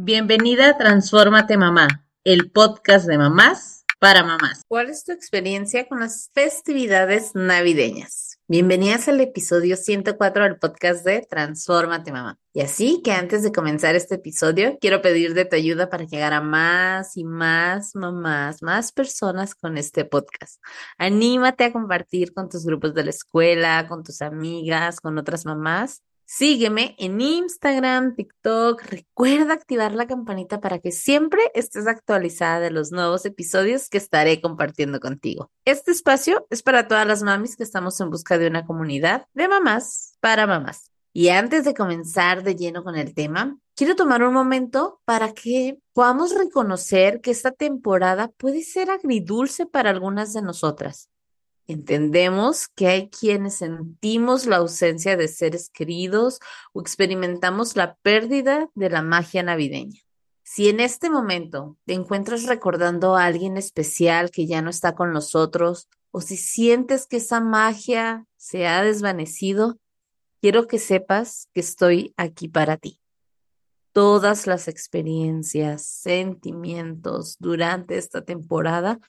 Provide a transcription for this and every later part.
Bienvenida a Transfórmate Mamá, el podcast de mamás para mamás. ¿Cuál es tu experiencia con las festividades navideñas? Bienvenidas al episodio 104 del podcast de Transfórmate Mamá. Y así que antes de comenzar este episodio, quiero pedir de tu ayuda para llegar a más y más mamás, más personas con este podcast. Anímate a compartir con tus grupos de la escuela, con tus amigas, con otras mamás Sígueme en Instagram, TikTok. Recuerda activar la campanita para que siempre estés actualizada de los nuevos episodios que estaré compartiendo contigo. Este espacio es para todas las mamis que estamos en busca de una comunidad de mamás para mamás. Y antes de comenzar de lleno con el tema, quiero tomar un momento para que podamos reconocer que esta temporada puede ser agridulce para algunas de nosotras. Entendemos que hay quienes sentimos la ausencia de seres queridos o experimentamos la pérdida de la magia navideña. Si en este momento te encuentras recordando a alguien especial que ya no está con nosotros o si sientes que esa magia se ha desvanecido, quiero que sepas que estoy aquí para ti. Todas las experiencias, sentimientos durante esta temporada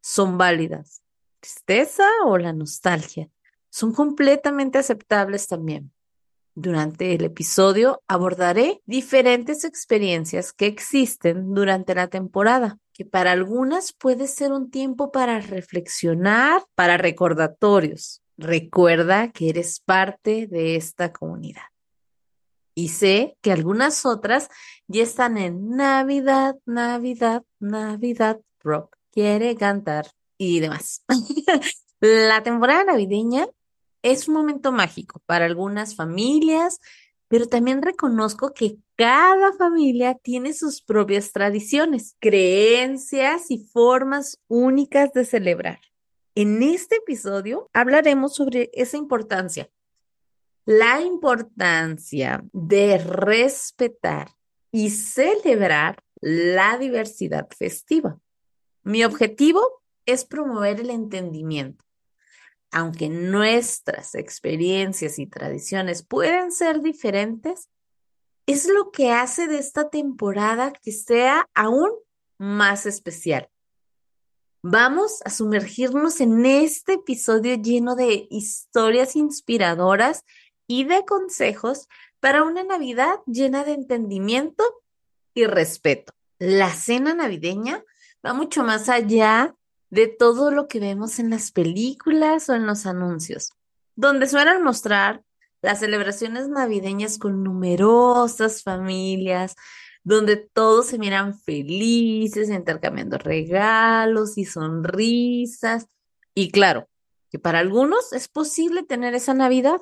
son válidas tristeza o la nostalgia son completamente aceptables también. Durante el episodio abordaré diferentes experiencias que existen durante la temporada, que para algunas puede ser un tiempo para reflexionar, para recordatorios. Recuerda que eres parte de esta comunidad. Y sé que algunas otras ya están en Navidad, Navidad, Navidad Rock. Quiere cantar y demás. La temporada navideña es un momento mágico para algunas familias, pero también reconozco que cada familia tiene sus propias tradiciones, creencias y formas únicas de celebrar. En este episodio hablaremos sobre esa importancia, la importancia de respetar y celebrar la diversidad festiva. Mi objetivo es promover el entendimiento. Aunque nuestras experiencias y tradiciones pueden ser diferentes, es lo que hace de esta temporada que sea aún más especial. Vamos a sumergirnos en este episodio lleno de historias inspiradoras y de consejos para una Navidad llena de entendimiento y respeto. La cena navideña va mucho más allá de todo lo que vemos en las películas o en los anuncios, donde suelen mostrar las celebraciones navideñas con numerosas familias, donde todos se miran felices, intercambiando regalos y sonrisas. Y claro, que para algunos es posible tener esa Navidad.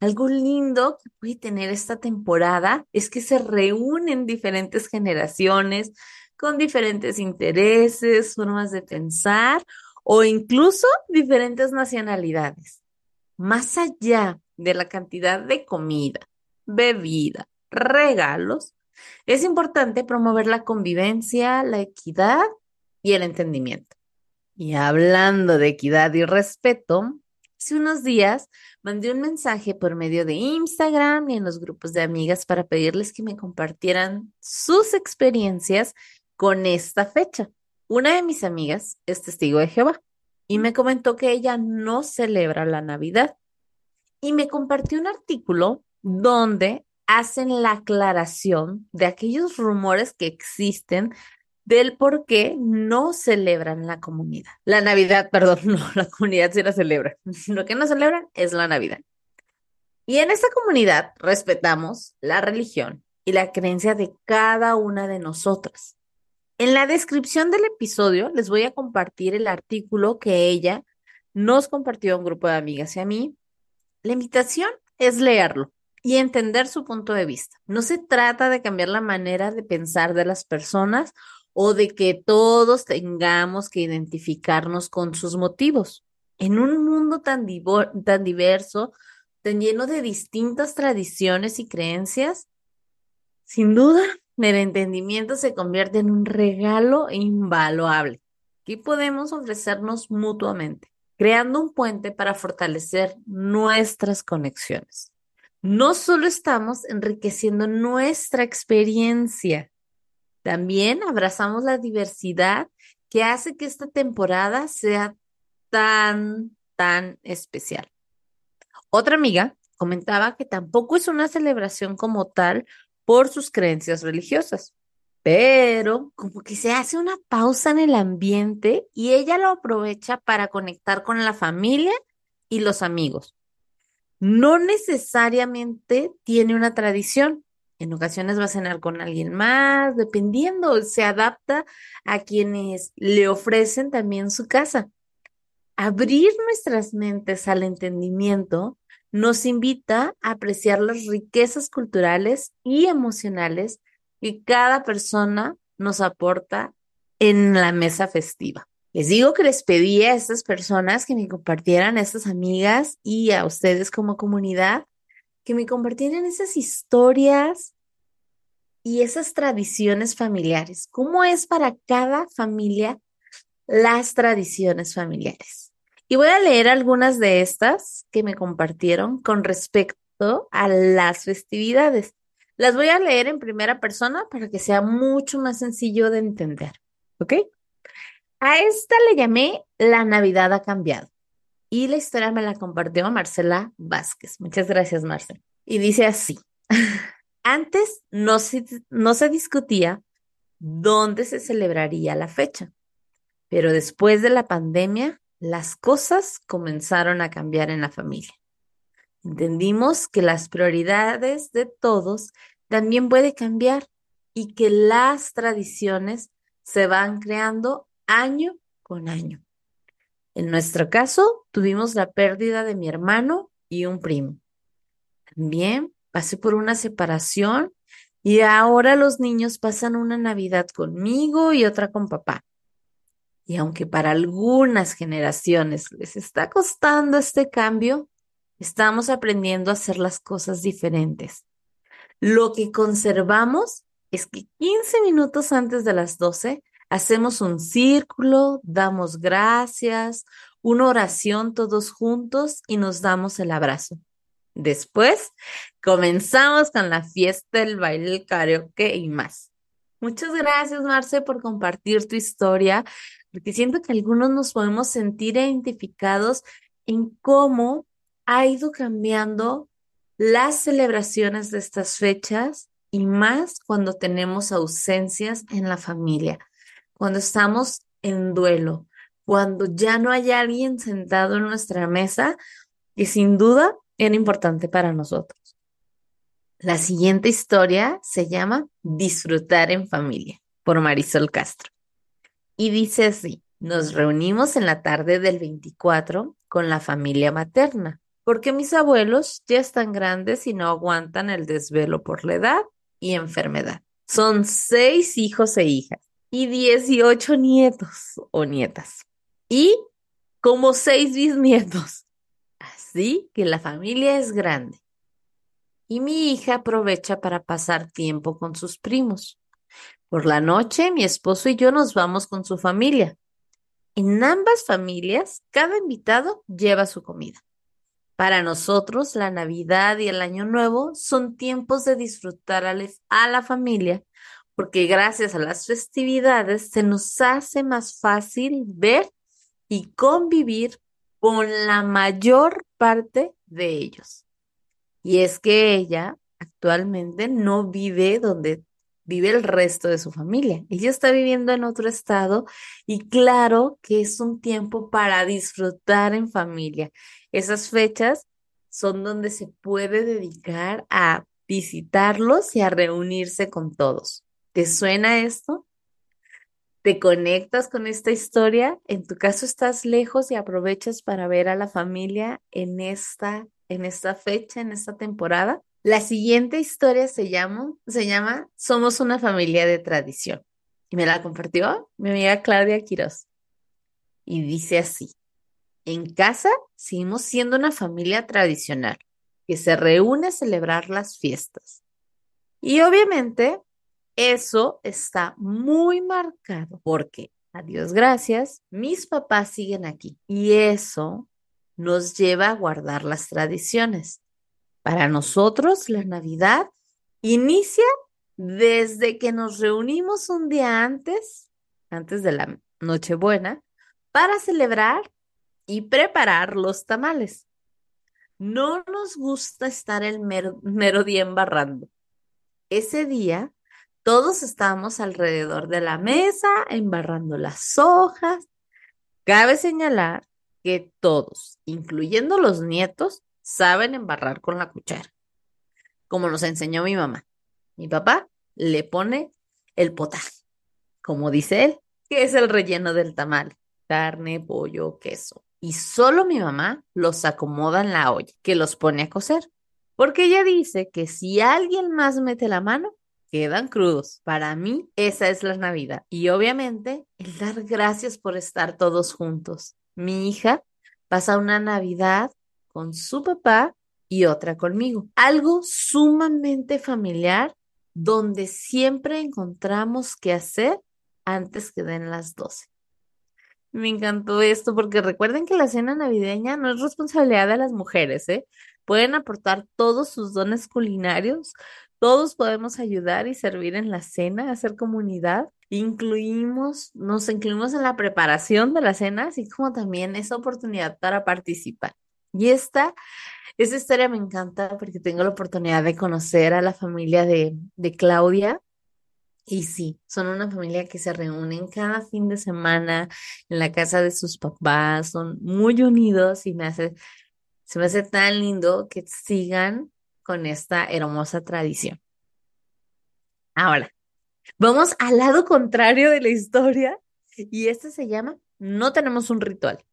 Algo lindo que puede tener esta temporada es que se reúnen diferentes generaciones, con diferentes intereses, formas de pensar o incluso diferentes nacionalidades. Más allá de la cantidad de comida, bebida, regalos, es importante promover la convivencia, la equidad y el entendimiento. Y hablando de equidad y respeto, hace unos días mandé un mensaje por medio de Instagram y en los grupos de amigas para pedirles que me compartieran sus experiencias con esta fecha. Una de mis amigas es testigo de Jehová y me comentó que ella no celebra la Navidad y me compartió un artículo donde hacen la aclaración de aquellos rumores que existen del por qué no celebran la comunidad. La Navidad, perdón, no, la comunidad sí la celebra. Lo que no celebran es la Navidad. Y en esta comunidad respetamos la religión y la creencia de cada una de nosotras. En la descripción del episodio les voy a compartir el artículo que ella nos compartió a un grupo de amigas y a mí. La invitación es leerlo y entender su punto de vista. No se trata de cambiar la manera de pensar de las personas o de que todos tengamos que identificarnos con sus motivos. En un mundo tan, tan diverso, tan lleno de distintas tradiciones y creencias, sin duda el entendimiento se convierte en un regalo invaluable que podemos ofrecernos mutuamente, creando un puente para fortalecer nuestras conexiones. No solo estamos enriqueciendo nuestra experiencia, También abrazamos la diversidad que hace que esta temporada sea tan, tan especial. Otra amiga comentaba que tampoco es una celebración como tal por sus creencias religiosas, pero como que se hace una pausa en el ambiente y ella lo aprovecha para conectar con la familia y los amigos. No necesariamente tiene una tradición. En ocasiones va a cenar con alguien más, dependiendo, se adapta a quienes le ofrecen también su casa. Abrir nuestras mentes al entendimiento nos invita a apreciar las riquezas culturales y emocionales que cada persona nos aporta en la mesa festiva. Les digo que les pedí a estas personas que me compartieran, a estas amigas y a ustedes como comunidad, que me compartieran esas historias y esas tradiciones familiares. ¿Cómo es para cada familia las tradiciones familiares? Y voy a leer algunas de estas que me compartieron con respecto a las festividades. Las voy a leer en primera persona para que sea mucho más sencillo de entender. ¿Ok? A esta le llamé La Navidad ha cambiado. Y la historia me la compartió Marcela Vázquez. Muchas gracias, Marcela. Y dice así. Antes no se, no se discutía dónde se celebraría la fecha, pero después de la pandemia, las cosas comenzaron a cambiar en la familia. Entendimos que las prioridades de todos también pueden cambiar y que las tradiciones se van creando año con año. En nuestro caso, tuvimos la pérdida de mi hermano y un primo. También pasé por una separación y ahora los niños pasan una Navidad conmigo y otra con papá. Y aunque para algunas generaciones les está costando este cambio, Estamos aprendiendo a hacer las cosas diferentes. Lo que conservamos es que 15 minutos antes de las 12 hacemos un círculo, damos gracias, una oración todos juntos y nos damos el abrazo. Después comenzamos con la fiesta, el baile, el karaoke y más. Muchas gracias, Marce, por compartir tu historia, porque siento que algunos nos podemos sentir identificados en cómo ha ido cambiando las celebraciones de estas fechas y más cuando tenemos ausencias en la familia, cuando estamos en duelo, cuando ya no hay alguien sentado en nuestra mesa, que sin duda era importante para nosotros. La siguiente historia se llama Disfrutar en familia por Marisol Castro. Y dice así, nos reunimos en la tarde del 24 con la familia materna porque mis abuelos ya están grandes y no aguantan el desvelo por la edad y enfermedad. Son seis hijos e hijas y dieciocho nietos o nietas y como seis bisnietos. Así que la familia es grande. Y mi hija aprovecha para pasar tiempo con sus primos. Por la noche, mi esposo y yo nos vamos con su familia. En ambas familias, cada invitado lleva su comida. Para nosotros, la Navidad y el Año Nuevo son tiempos de disfrutar a la familia, porque gracias a las festividades se nos hace más fácil ver y convivir con la mayor parte de ellos. Y es que ella actualmente no vive donde vive el resto de su familia. Ella está viviendo en otro estado y claro que es un tiempo para disfrutar en familia. Esas fechas son donde se puede dedicar a visitarlos y a reunirse con todos. ¿Te suena esto? ¿Te conectas con esta historia? En tu caso estás lejos y aprovechas para ver a la familia en esta, en esta fecha, en esta temporada. La siguiente historia se llama, se llama Somos una familia de tradición. Y me la compartió mi amiga Claudia Quiroz. Y dice así, en casa seguimos siendo una familia tradicional que se reúne a celebrar las fiestas. Y obviamente eso está muy marcado porque, a Dios gracias, mis papás siguen aquí. Y eso nos lleva a guardar las tradiciones. Para nosotros, la Navidad inicia desde que nos reunimos un día antes, antes de la Nochebuena, para celebrar y preparar los tamales. No nos gusta estar el mero, mero día embarrando. Ese día todos estábamos alrededor de la mesa, embarrando las hojas. Cabe señalar que todos, incluyendo los nietos, saben embarrar con la cuchara, como nos enseñó mi mamá. Mi papá le pone el potaje, como dice él, que es el relleno del tamal, carne, pollo, queso. Y solo mi mamá los acomoda en la olla, que los pone a cocer, porque ella dice que si alguien más mete la mano, quedan crudos. Para mí, esa es la Navidad. Y obviamente, el dar gracias por estar todos juntos. Mi hija pasa una Navidad con su papá y otra conmigo. Algo sumamente familiar donde siempre encontramos qué hacer antes que den las 12. Me encantó esto porque recuerden que la cena navideña no es responsabilidad de las mujeres, ¿eh? Pueden aportar todos sus dones culinarios, todos podemos ayudar y servir en la cena, hacer comunidad. Incluimos, nos incluimos en la preparación de la cena, así como también esa oportunidad para participar. Y esta, esta historia me encanta porque tengo la oportunidad de conocer a la familia de, de Claudia. Y sí, son una familia que se reúnen cada fin de semana en la casa de sus papás, son muy unidos y me hace, se me hace tan lindo que sigan con esta hermosa tradición. Ahora, vamos al lado contrario de la historia y este se llama No tenemos un ritual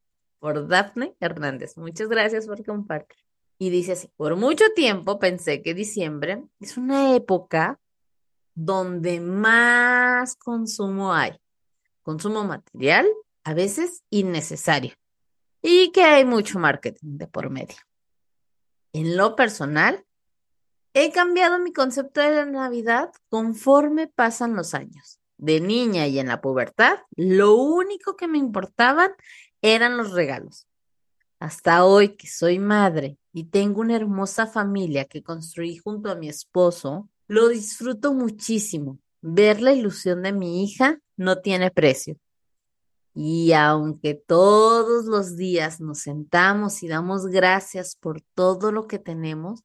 por Daphne Hernández. Muchas gracias por compartir. Y dice así, por mucho tiempo pensé que diciembre es una época donde más consumo hay. Consumo material, a veces innecesario. Y que hay mucho marketing de por medio. En lo personal, He cambiado mi concepto de la Navidad conforme pasan los años. De niña y en la pubertad, lo único que me importaban eran los regalos. Hasta hoy que soy madre y tengo una hermosa familia que construí junto a mi esposo, lo disfruto muchísimo. Ver la ilusión de mi hija no tiene precio. Y aunque todos los días nos sentamos y damos gracias por todo lo que tenemos,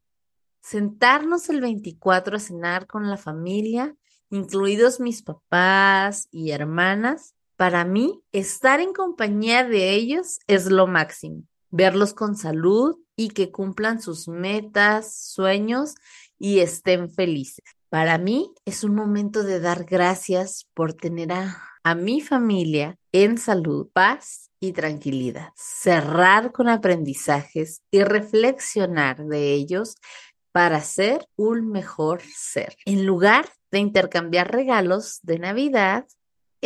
sentarnos el 24 a cenar con la familia, incluidos mis papás y hermanas, para mí estar en compañía de ellos es lo máximo. Verlos con salud y que cumplan sus metas, sueños y estén felices. Para mí es un momento de dar gracias por tener a, mi familia en salud, paz y tranquilidad. Cerrar con aprendizajes y reflexionar de ellos para ser un mejor ser. En lugar de intercambiar regalos de Navidad,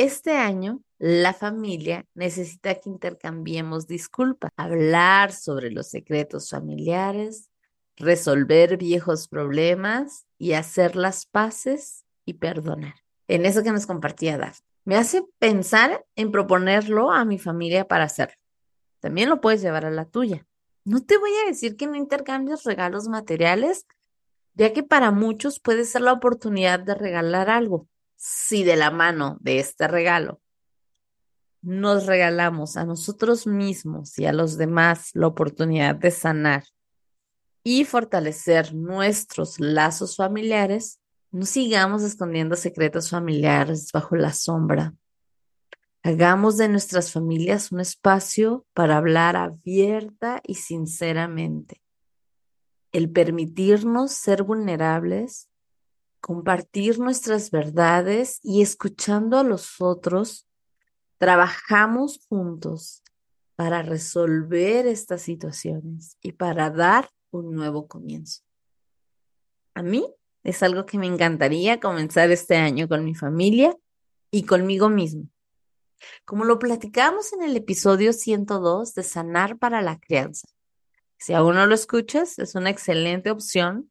este año la familia necesita que intercambiemos disculpas, hablar sobre los secretos familiares, resolver viejos problemas y hacer las paces y perdonar. En eso que nos compartía Daf. Me hace pensar en proponerlo a mi familia para hacerlo. También lo puedes llevar a la tuya. No te voy a decir que no intercambies regalos materiales, ya que para muchos puede ser la oportunidad de regalar algo. Si de la mano de este regalo nos regalamos a nosotros mismos y a los demás la oportunidad de sanar y fortalecer nuestros lazos familiares, no sigamos escondiendo secretos familiares bajo la sombra Hagamos de nuestras familias un espacio para hablar abierta y sinceramente. El permitirnos ser vulnerables, compartir nuestras verdades y escuchando a los otros, trabajamos juntos para resolver estas situaciones y para dar un nuevo comienzo. A mí es algo que me encantaría comenzar este año con mi familia y conmigo mismo como lo platicamos en el episodio 102 de Sanar para la Crianza. Si aún no lo escuchas, es una excelente opción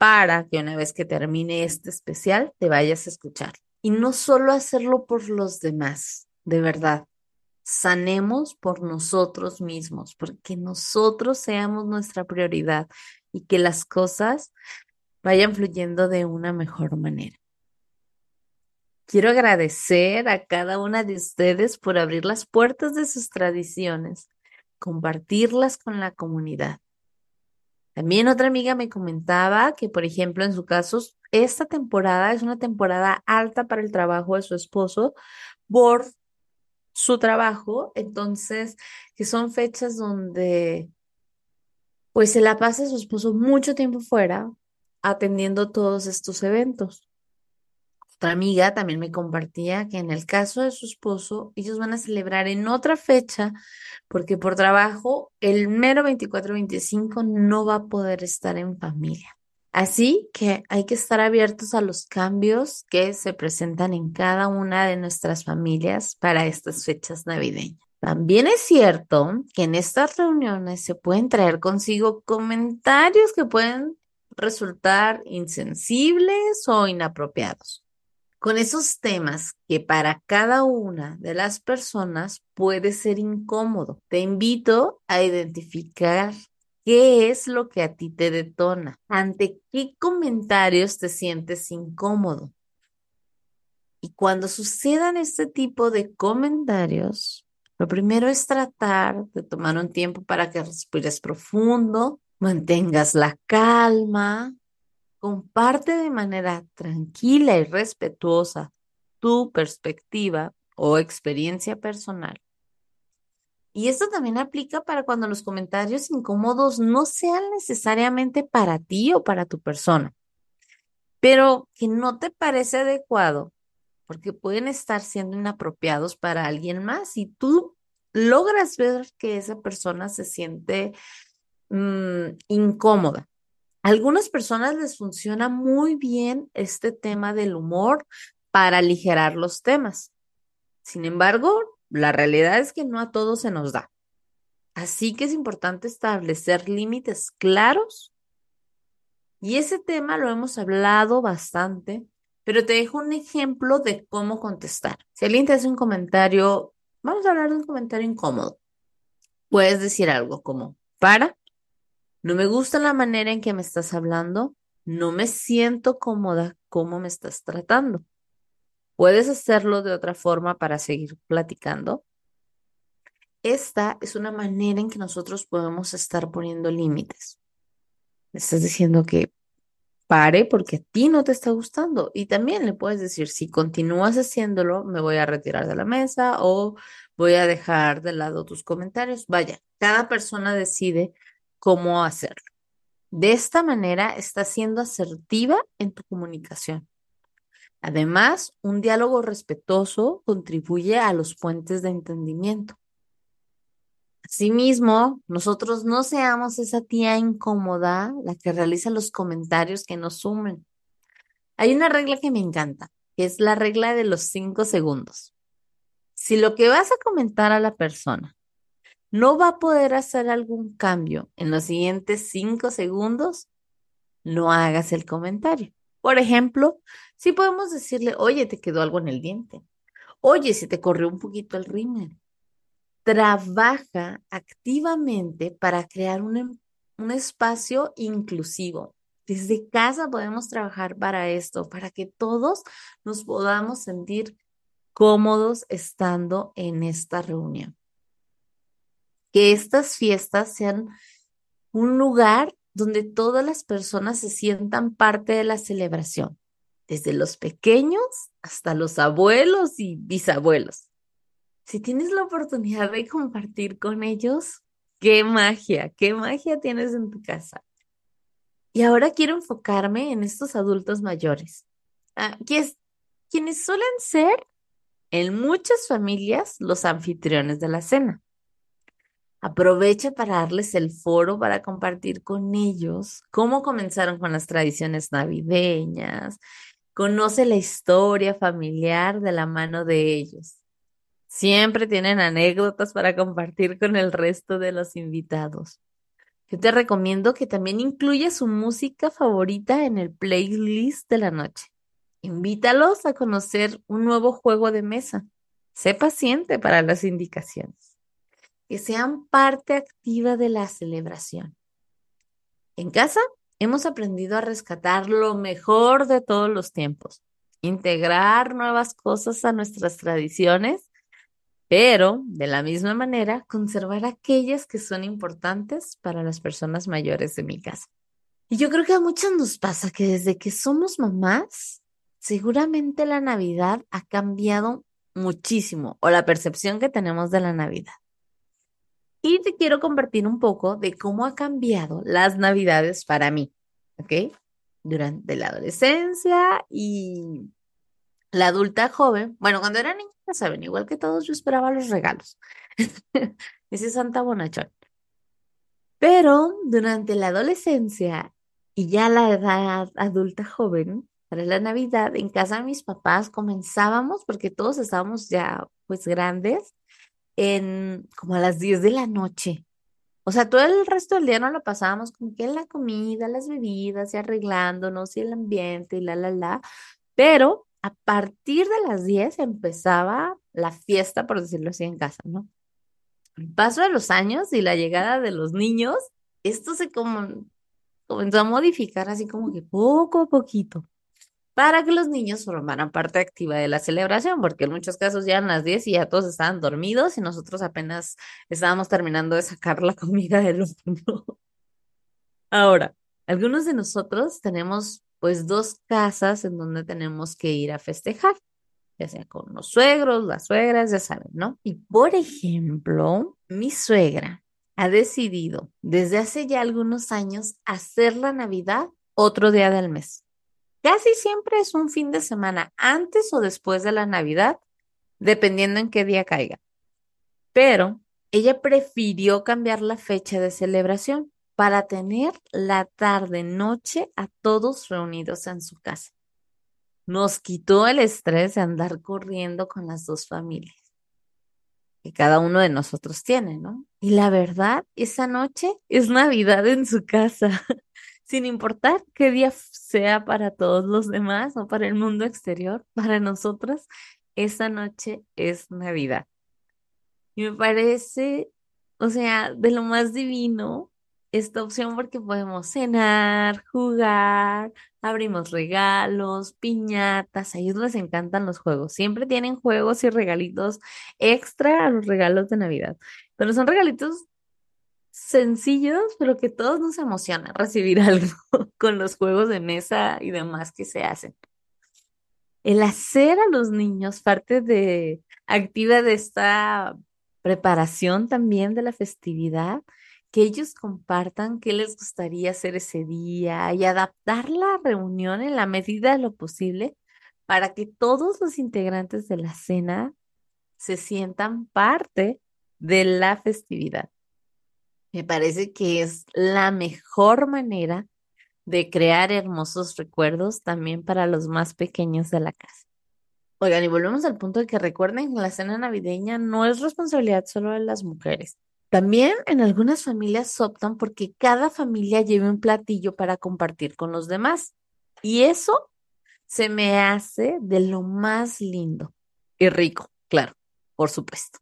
para que una vez que termine este especial te vayas a escuchar. Y no solo hacerlo por los demás, de verdad. Sanemos por nosotros mismos, porque nosotros seamos nuestra prioridad y que las cosas vayan fluyendo de una mejor manera. Quiero agradecer a cada una de ustedes por abrir las puertas de sus tradiciones, compartirlas con la comunidad. También otra amiga me comentaba que, por ejemplo, en su caso, esta temporada es una temporada alta para el trabajo de su esposo por su trabajo, entonces, que son fechas donde pues se la pasa su esposo mucho tiempo fuera atendiendo todos estos eventos. Otra amiga también me compartía que en el caso de su esposo, ellos van a celebrar en otra fecha porque por trabajo el mero 24-25 no va a poder estar en familia. Así que hay que estar abiertos a los cambios que se presentan en cada una de nuestras familias para estas fechas navideñas. También es cierto que en estas reuniones se pueden traer consigo comentarios que pueden resultar insensibles o inapropiados con esos temas que para cada una de las personas puede ser incómodo. Te invito a identificar qué es lo que a ti te detona, ante qué comentarios te sientes incómodo. Y cuando sucedan este tipo de comentarios, lo primero es tratar de tomar un tiempo para que respires profundo, mantengas la calma, comparte de manera tranquila y respetuosa tu perspectiva o experiencia personal. Y esto también aplica para cuando los comentarios incómodos no sean necesariamente para ti o para tu persona, pero que no te parece adecuado porque pueden estar siendo inapropiados para alguien más y tú logras ver que esa persona se siente mm, incómoda. Algunas personas les funciona muy bien este tema del humor para aligerar los temas. Sin embargo, la realidad es que no a todos se nos da. Así que es importante establecer límites claros. Y ese tema lo hemos hablado bastante, pero te dejo un ejemplo de cómo contestar. Si alguien te hace un comentario, vamos a hablar de un comentario incómodo. Puedes decir algo como, para, no me gusta la manera en que me estás hablando, no me siento cómoda cómo me estás tratando. ¿Puedes hacerlo de otra forma para seguir platicando? Esta es una manera en que nosotros podemos estar poniendo límites. Estás diciendo que pare porque a ti no te está gustando. Y también le puedes decir, si continúas haciéndolo, me voy a retirar de la mesa o voy a dejar de lado tus comentarios. Vaya, cada persona decide cómo hacerlo. De esta manera estás siendo asertiva en tu comunicación. Además, un diálogo respetuoso contribuye a los puentes de entendimiento. Asimismo, nosotros no seamos esa tía incómoda la que realiza los comentarios que nos sumen. Hay una regla que me encanta, que es la regla de los cinco segundos. Si lo que vas a comentar a la persona no va a poder hacer algún cambio en los siguientes cinco segundos, no hagas el comentario. Por ejemplo, si podemos decirle, oye, te quedó algo en el diente. Oye, si te corrió un poquito el rímel. Trabaja activamente para crear un, un espacio inclusivo. Desde casa podemos trabajar para esto, para que todos nos podamos sentir cómodos estando en esta reunión que estas fiestas sean un lugar donde todas las personas se sientan parte de la celebración, desde los pequeños hasta los abuelos y bisabuelos. Si tienes la oportunidad de compartir con ellos, qué magia, qué magia tienes en tu casa. Y ahora quiero enfocarme en estos adultos mayores, ah, quienes suelen ser en muchas familias los anfitriones de la cena. Aprovecha para darles el foro para compartir con ellos cómo comenzaron con las tradiciones navideñas. Conoce la historia familiar de la mano de ellos. Siempre tienen anécdotas para compartir con el resto de los invitados. Yo te recomiendo que también incluyas su música favorita en el playlist de la noche. Invítalos a conocer un nuevo juego de mesa. Sé paciente para las indicaciones que sean parte activa de la celebración. En casa, hemos aprendido a rescatar lo mejor de todos los tiempos, integrar nuevas cosas a nuestras tradiciones, pero de la misma manera conservar aquellas que son importantes para las personas mayores de mi casa. Y yo creo que a muchas nos pasa que desde que somos mamás, seguramente la Navidad ha cambiado muchísimo o la percepción que tenemos de la Navidad. Y te quiero compartir un poco de cómo ha cambiado las Navidades para mí, ¿ok? Durante la adolescencia y la adulta joven. Bueno, cuando era niña, ya saben, igual que todos, yo esperaba los regalos. Ese Santa Bonachón. Pero durante la adolescencia y ya la edad adulta joven, para la Navidad, en casa de mis papás comenzábamos, porque todos estábamos ya pues grandes, en como a las 10 de la noche. O sea, todo el resto del día no lo pasábamos como que en la comida, las bebidas y arreglándonos y el ambiente y la, la, la. Pero a partir de las 10 empezaba la fiesta, por decirlo así, en casa, ¿no? El paso de los años y la llegada de los niños, esto se como, comenzó a modificar así como que poco a poquito para que los niños formaran parte activa de la celebración, porque en muchos casos ya eran las 10 y ya todos estaban dormidos y nosotros apenas estábamos terminando de sacar la comida del horno. Ahora, algunos de nosotros tenemos pues dos casas en donde tenemos que ir a festejar, ya sea con los suegros, las suegras, ya saben, ¿no? Y por ejemplo, mi suegra ha decidido desde hace ya algunos años hacer la Navidad otro día del mes. Casi siempre es un fin de semana antes o después de la Navidad, dependiendo en qué día caiga. Pero ella prefirió cambiar la fecha de celebración para tener la tarde-noche a todos reunidos en su casa. Nos quitó el estrés de andar corriendo con las dos familias que cada uno de nosotros tiene, ¿no? Y la verdad, esa noche es Navidad en su casa. sin importar qué día sea para todos los demás o para el mundo exterior, para nosotros, esa noche es Navidad. Y me parece, o sea, de lo más divino esta opción porque podemos cenar, jugar, abrimos regalos, piñatas, a ellos les encantan los juegos. Siempre tienen juegos y regalitos extra a los regalos de Navidad, pero son regalitos sencillos, pero que todos nos emociona recibir algo con los juegos de mesa y demás que se hacen. El hacer a los niños parte de activa de esta preparación también de la festividad, que ellos compartan qué les gustaría hacer ese día y adaptar la reunión en la medida de lo posible para que todos los integrantes de la cena se sientan parte de la festividad. Me parece que es la mejor manera de crear hermosos recuerdos también para los más pequeños de la casa. Oigan, y volvemos al punto de que recuerden que la cena navideña no es responsabilidad solo de las mujeres. También en algunas familias optan porque cada familia lleve un platillo para compartir con los demás. Y eso se me hace de lo más lindo y rico, claro, por supuesto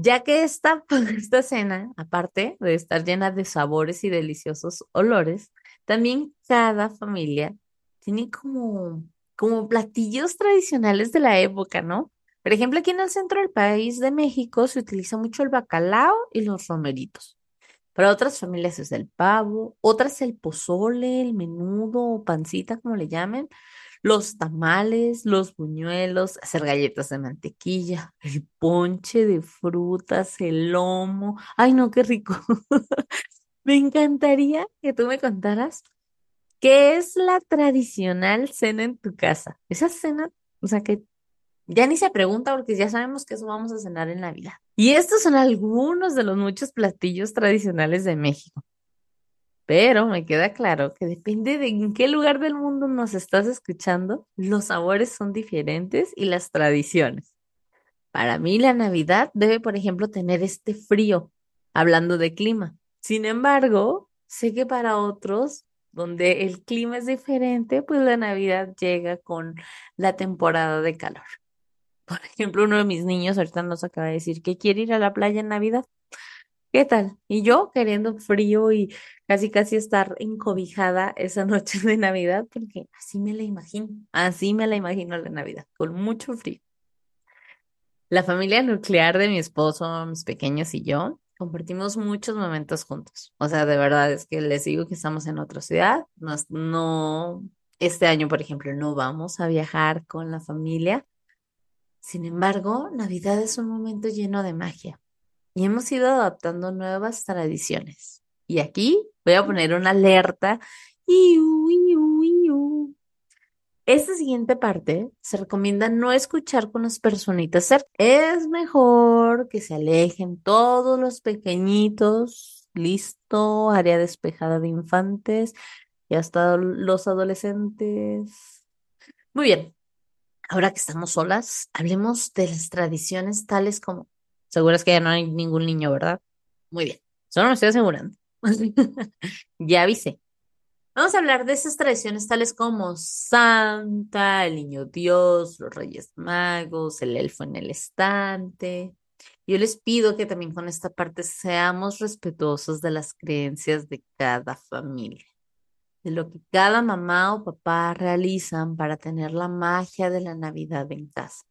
ya que esta, esta cena, aparte de estar llena de sabores y deliciosos olores, también cada familia tiene como, como platillos tradicionales de la época, ¿no? Por ejemplo, aquí en el centro del país de México se utiliza mucho el bacalao y los romeritos. Para otras familias es el pavo, otras el pozole, el menudo o pancita, como le llamen los tamales, los buñuelos, hacer galletas de mantequilla, el ponche de frutas, el lomo. Ay, no, qué rico. me encantaría que tú me contaras qué es la tradicional cena en tu casa. Esa cena, o sea, que ya ni se pregunta porque ya sabemos que vamos a cenar en Navidad. Y estos son algunos de los muchos platillos tradicionales de México. Pero me queda claro que depende de en qué lugar del mundo nos estás escuchando, los sabores son diferentes y las tradiciones. Para mí la Navidad debe, por ejemplo, tener este frío, hablando de clima. Sin embargo, sé que para otros, donde el clima es diferente, pues la Navidad llega con la temporada de calor. Por ejemplo, uno de mis niños ahorita nos acaba de decir que quiere ir a la playa en Navidad. ¿Qué tal? Y yo queriendo frío y casi casi estar encobijada esa noche de Navidad, porque así me la imagino, así me la imagino la Navidad, con mucho frío. La familia nuclear de mi esposo, mis pequeños y yo compartimos muchos momentos juntos. O sea, de verdad es que les digo que estamos en otra ciudad. No, no, este año, por ejemplo, no vamos a viajar con la familia. Sin embargo, Navidad es un momento lleno de magia y hemos ido adaptando nuevas tradiciones. Y aquí voy a poner una alerta. Esta siguiente parte se recomienda no escuchar con las personitas cerca. Es mejor que se alejen todos los pequeñitos. Listo, área despejada de infantes y hasta los adolescentes. Muy bien. Ahora que estamos solas, hablemos de las tradiciones tales como, seguras que ya no hay ningún niño, ¿verdad? Muy bien. Solo me estoy asegurando. ya avisé. Vamos a hablar de esas tradiciones tales como Santa, el Niño Dios, los Reyes Magos, el elfo en el estante. Yo les pido que también con esta parte seamos respetuosos de las creencias de cada familia, de lo que cada mamá o papá realizan para tener la magia de la Navidad en casa.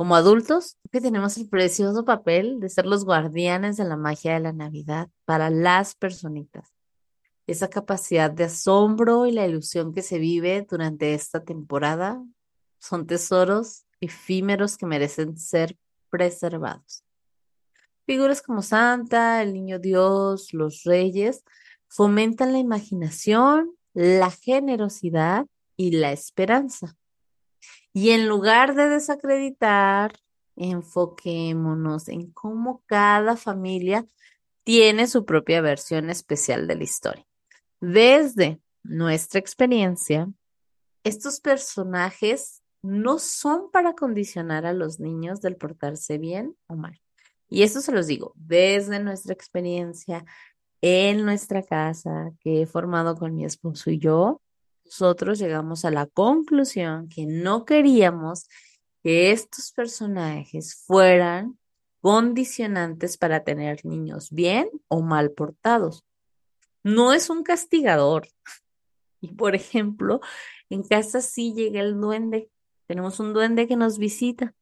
Como adultos, que tenemos el precioso papel de ser los guardianes de la magia de la Navidad para las personitas esa capacidad de asombro y la ilusión que se vive durante esta temporada son tesoros efímeros que merecen ser preservados. Figuras como Santa, el Niño Dios, los reyes, fomentan la imaginación, la generosidad y la esperanza. Y en lugar de desacreditar, enfoquémonos en cómo cada familia tiene su propia versión especial de la historia. Desde nuestra experiencia, estos personajes no son para condicionar a los niños del portarse bien o mal. Y eso se los digo desde nuestra experiencia en nuestra casa que he formado con mi esposo y yo. Nosotros llegamos a la conclusión que no queríamos que estos personajes fueran condicionantes para tener niños bien o mal portados no es un castigador. Y por ejemplo, en casa sí llega el duende. Tenemos un duende que nos visita,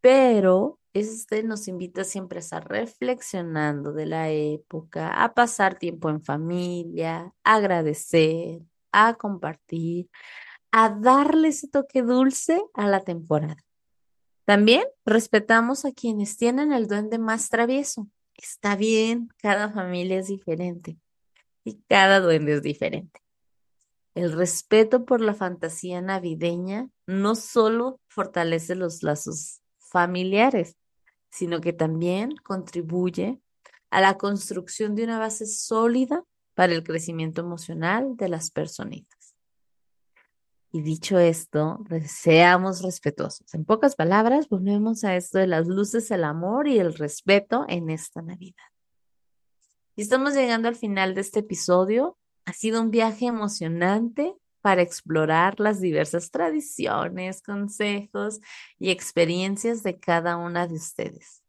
pero este nos invita siempre a estar reflexionando de la época, a pasar tiempo en familia, a agradecer, a compartir, a darle ese toque dulce a la temporada. También respetamos a quienes tienen el duende más travieso. Está bien, cada familia es diferente y cada duende es diferente. El respeto por la fantasía navideña no solo fortalece los lazos familiares, sino que también contribuye a la construcción de una base sólida para el crecimiento emocional de las personitas. Y dicho esto, seamos respetuosos. En pocas palabras, volvemos a esto de las luces, el amor y el respeto en esta Navidad. Y estamos llegando al final de este episodio. Ha sido un viaje emocionante para explorar las diversas tradiciones, consejos y experiencias de cada una de ustedes.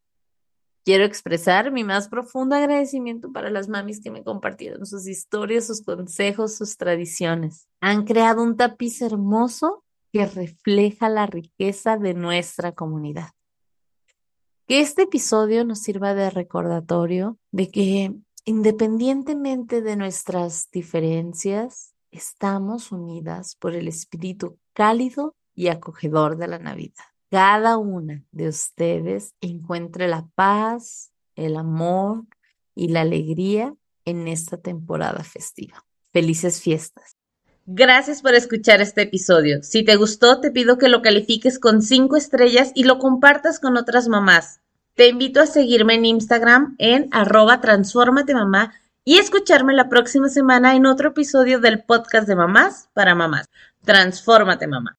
Quiero expresar mi más profundo agradecimiento para las mamis que me compartieron sus historias, sus consejos, sus tradiciones. Han creado un tapiz hermoso que refleja la riqueza de nuestra comunidad. Que este episodio nos sirva de recordatorio de que Independientemente de nuestras diferencias, estamos unidas por el espíritu cálido y acogedor de la Navidad. Cada una de ustedes encuentre la paz, el amor y la alegría en esta temporada festiva. Felices fiestas. Gracias por escuchar este episodio. Si te gustó, te pido que lo califiques con cinco estrellas y lo compartas con otras mamás. Te invito a seguirme en Instagram en arroba mamá y escucharme la próxima semana en otro episodio del podcast de mamás para mamás. Transfórmate mamá.